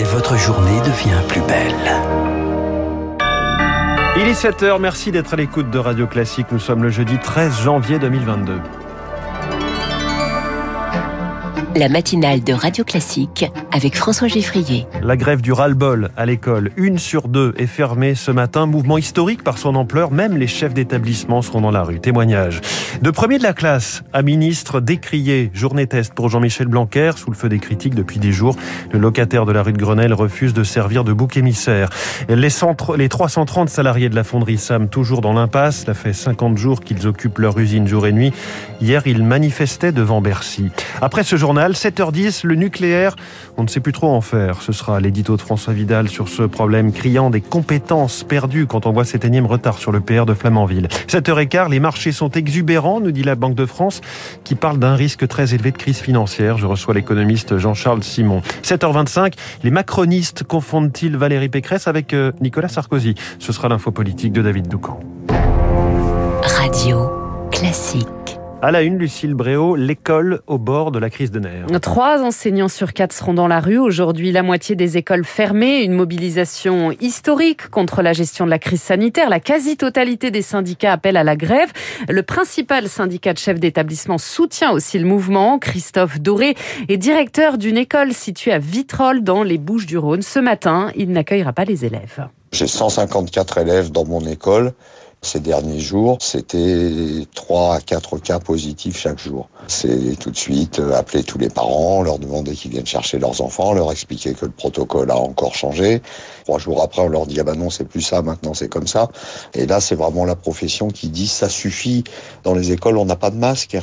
et votre journée devient plus belle. Il est 7h, merci d'être à l'écoute de Radio Classique. Nous sommes le jeudi 13 janvier 2022. La matinale de Radio Classique avec François Geffrier. La grève du ras-le-bol à l'école, une sur deux, est fermée ce matin. Mouvement historique par son ampleur, même les chefs d'établissement seront dans la rue. Témoignage. De premier de la classe à ministre décrié, journée test pour Jean-Michel Blanquer, sous le feu des critiques depuis des jours. Le locataire de la rue de Grenelle refuse de servir de bouc émissaire. Les, les 330 salariés de la fonderie SAM, toujours dans l'impasse. Ça fait 50 jours qu'ils occupent leur usine jour et nuit. Hier, ils manifestaient devant Bercy. Après ce journal, 7h10, le nucléaire, on ne sait plus trop en faire. Ce sera l'édito de François Vidal sur ce problème criant des compétences perdues quand on voit cet énième retard sur le PR de Flamanville. 7h15, les marchés sont exubérants, nous dit la Banque de France, qui parle d'un risque très élevé de crise financière. Je reçois l'économiste Jean-Charles Simon. 7h25, les macronistes confondent-ils Valérie Pécresse avec euh, Nicolas Sarkozy? Ce sera l'info politique de David Doucan. Radio classique. À la une, Lucille Bréau, l'école au bord de la crise de nerfs. Trois enseignants sur quatre seront dans la rue. Aujourd'hui, la moitié des écoles fermées. Une mobilisation historique contre la gestion de la crise sanitaire. La quasi-totalité des syndicats appellent à la grève. Le principal syndicat de chefs d'établissement soutient aussi le mouvement. Christophe Doré est directeur d'une école située à Vitrolles dans les Bouches du Rhône. Ce matin, il n'accueillera pas les élèves. J'ai 154 élèves dans mon école. Ces derniers jours, c'était 3 à 4 cas positifs chaque jour. C'est tout de suite euh, appeler tous les parents, leur demander qu'ils viennent chercher leurs enfants, leur expliquer que le protocole a encore changé. Trois jours après, on leur dit ah ben non, c'est plus ça, maintenant c'est comme ça. Et là, c'est vraiment la profession qui dit ça suffit. Dans les écoles, on n'a pas de masque.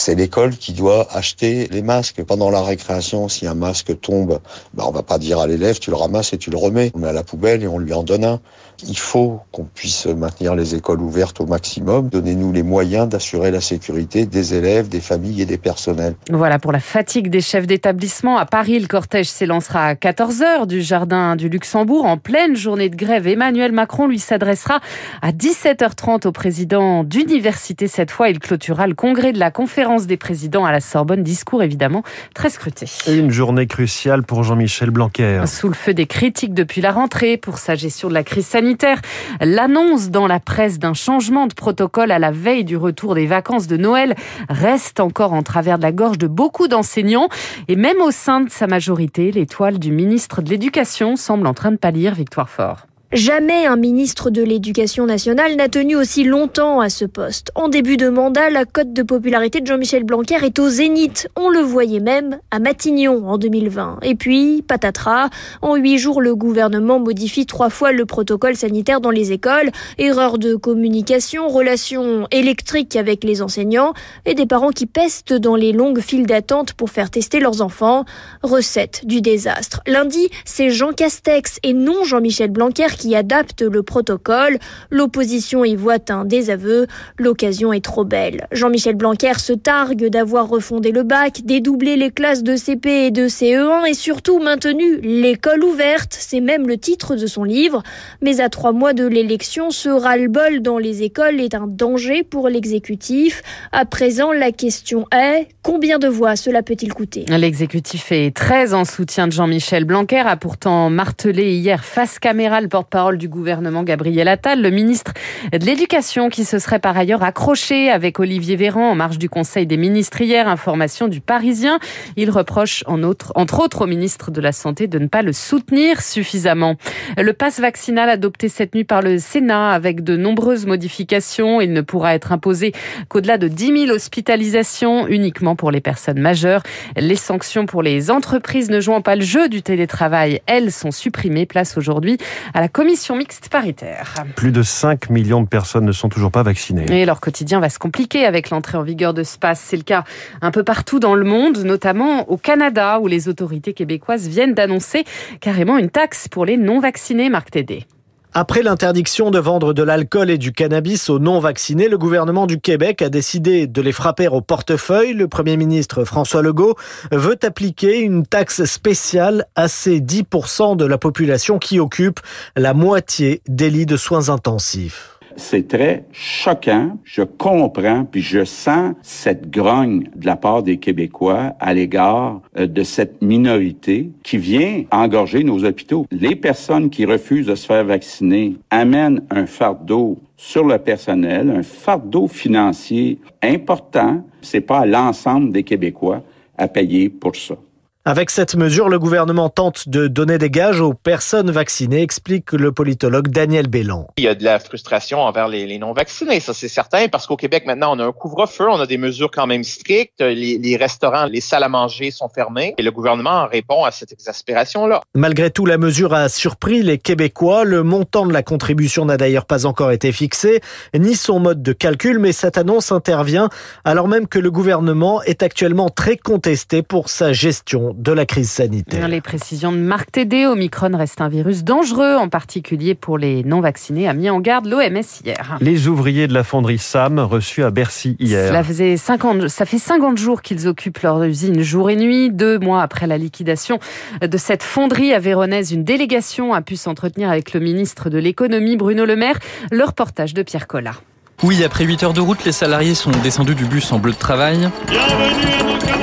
C'est l'école qui doit acheter les masques. Pendant la récréation, si un masque tombe, ben on va pas dire à l'élève tu le ramasses et tu le remets. On met à la poubelle et on lui en donne un. Il faut qu'on puisse maintenir les écoles ouvertes au maximum. Donnez-nous les moyens d'assurer la sécurité des élèves, des familles et des personnels. Voilà pour la fatigue des chefs d'établissement. À Paris, le cortège s'élancera à 14h du Jardin du Luxembourg. En pleine journée de grève, Emmanuel Macron lui s'adressera à 17h30 au président d'université. Cette fois, il clôturera le congrès de la conférence des présidents à la Sorbonne. Discours évidemment très scruté. Une journée cruciale pour Jean-Michel Blanquer. Sous le feu des critiques depuis la rentrée pour sa gestion de la crise sanitaire L'annonce dans la presse d'un changement de protocole à la veille du retour des vacances de Noël reste encore en travers de la gorge de beaucoup d'enseignants. Et même au sein de sa majorité, l'étoile du ministre de l'Éducation semble en train de pâlir. Victoire Fort. Jamais un ministre de l'Éducation nationale n'a tenu aussi longtemps à ce poste. En début de mandat, la cote de popularité de Jean-Michel Blanquer est au zénith. On le voyait même à Matignon en 2020. Et puis, patatras, en huit jours, le gouvernement modifie trois fois le protocole sanitaire dans les écoles. Erreur de communication, relations électriques avec les enseignants et des parents qui pestent dans les longues files d'attente pour faire tester leurs enfants. Recette du désastre. Lundi, c'est Jean Castex et non Jean-Michel Blanquer qui adapte le protocole. L'opposition y voit un désaveu. L'occasion est trop belle. Jean-Michel Blanquer se targue d'avoir refondé le bac, dédoublé les classes de CP et de CE1 et surtout maintenu l'école ouverte. C'est même le titre de son livre. Mais à trois mois de l'élection, ce ras-le-bol dans les écoles est un danger pour l'exécutif. À présent, la question est combien de voix cela peut-il coûter? L'exécutif est très en soutien de Jean-Michel Blanquer, a pourtant martelé hier face caméra le porte parole du gouvernement Gabriel Attal, le ministre de l'Éducation qui se serait par ailleurs accroché avec Olivier Véran en marge du Conseil des ministres hier. Information du Parisien. Il reproche entre autres au ministre de la Santé de ne pas le soutenir suffisamment. Le passe vaccinal adopté cette nuit par le Sénat avec de nombreuses modifications. Il ne pourra être imposé qu'au-delà de 10 000 hospitalisations uniquement pour les personnes majeures. Les sanctions pour les entreprises ne jouant pas le jeu du télétravail, elles sont supprimées. Place aujourd'hui à la commission mixte paritaire. Plus de 5 millions de personnes ne sont toujours pas vaccinées. Et leur quotidien va se compliquer avec l'entrée en vigueur de ce pass. C'est le cas un peu partout dans le monde, notamment au Canada, où les autorités québécoises viennent d'annoncer carrément une taxe pour les non-vaccinés, Marc Tédé. Après l'interdiction de vendre de l'alcool et du cannabis aux non-vaccinés, le gouvernement du Québec a décidé de les frapper au portefeuille. Le Premier ministre François Legault veut appliquer une taxe spéciale à ces 10% de la population qui occupe la moitié des lits de soins intensifs. C'est très choquant. Je comprends, puis je sens cette grogne de la part des Québécois à l'égard euh, de cette minorité qui vient engorger nos hôpitaux. Les personnes qui refusent de se faire vacciner amènent un fardeau sur le personnel, un fardeau financier important. C'est pas l'ensemble des Québécois à payer pour ça. Avec cette mesure, le gouvernement tente de donner des gages aux personnes vaccinées, explique le politologue Daniel Bélan. Il y a de la frustration envers les, non-vaccinés, ça c'est certain, parce qu'au Québec maintenant on a un couvre-feu, on a des mesures quand même strictes, les, restaurants, les salles à manger sont fermées, et le gouvernement répond à cette exaspération-là. Malgré tout, la mesure a surpris les Québécois. Le montant de la contribution n'a d'ailleurs pas encore été fixé, ni son mode de calcul, mais cette annonce intervient alors même que le gouvernement est actuellement très contesté pour sa gestion de la crise sanitaire. Les précisions de Marc Tédé, Omicron reste un virus dangereux, en particulier pour les non-vaccinés, a mis en garde l'OMS hier. Les ouvriers de la fonderie SAM reçus à Bercy hier. Ça, faisait 50, ça fait 50 jours qu'ils occupent leur usine jour et nuit. Deux mois après la liquidation de cette fonderie à Véronèse, une délégation a pu s'entretenir avec le ministre de l'économie Bruno Le Maire. Le reportage de Pierre Collat. Oui, après 8 heures de route, les salariés sont descendus du bus en bleu de travail. Bienvenue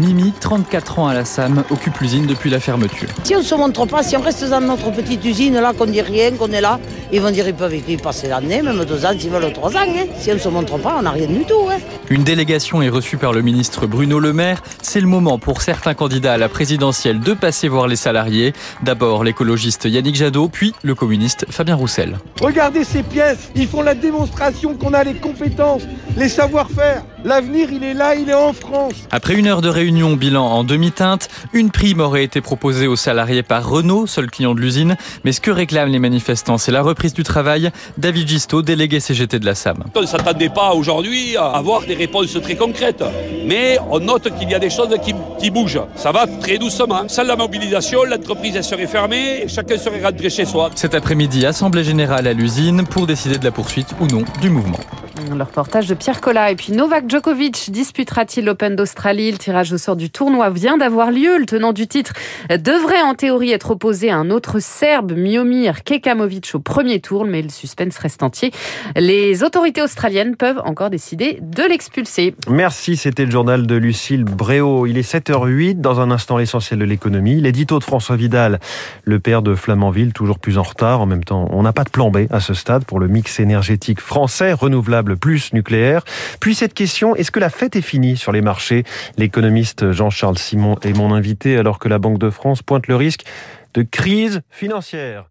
Mimi, 34 ans à la SAM, occupe l'usine depuis la fermeture. Si on ne se montre pas, si on reste dans notre petite usine là, qu'on dit rien, qu'on est là, ils vont dire qu'ils peuvent y passer l'année, même deux ans, s'ils veulent trois ans. Hein. Si on ne se montre pas, on n'a rien du tout. Hein. Une délégation est reçue par le ministre Bruno Le Maire. C'est le moment pour certains candidats à la présidentielle de passer voir les salariés. D'abord l'écologiste Yannick Jadot, puis le communiste Fabien Roussel. Regardez ces pièces, ils font la démonstration qu'on a les compétences, les savoir-faire. L'avenir, il est là, il est en France. Après une heure de réunion, bilan en demi-teinte, une prime aurait été proposée aux salariés par Renault, seul client de l'usine. Mais ce que réclament les manifestants, c'est la reprise du travail. David Gisto, délégué CGT de la SAM. On ne s'attendait pas aujourd'hui à avoir des réponses très concrètes. Mais on note qu'il y a des choses qui, bougent. Ça va très doucement. Sans la mobilisation, l'entreprise serait fermée et chacun serait rentré chez soi. Cet après-midi, Assemblée générale à l'usine pour décider de la poursuite ou non du mouvement. Le reportage de Pierre Collat. Et puis Novak Djokovic disputera-t-il l'Open d'Australie? Le tirage au sort du tournoi vient d'avoir lieu. Le tenant du titre devrait en théorie être opposé à un autre Serbe, Miomir Kekamovic, au premier tour, mais le suspense reste entier. Les autorités australiennes peuvent encore décider de l'expulser. Merci, c'était le journal de Lucille Bréau. Il est 7h08, dans un instant l'essentiel de l'économie. L'édito de François Vidal, le père de Flamanville, toujours plus en retard. En même temps, on n'a pas de plan B à ce stade pour le mix énergétique français renouvelable plus nucléaire. Puis cette question, est-ce que la fête est finie sur les marchés? L'économiste Jean-Charles Simon est mon invité alors que la Banque de France pointe le risque de crise financière.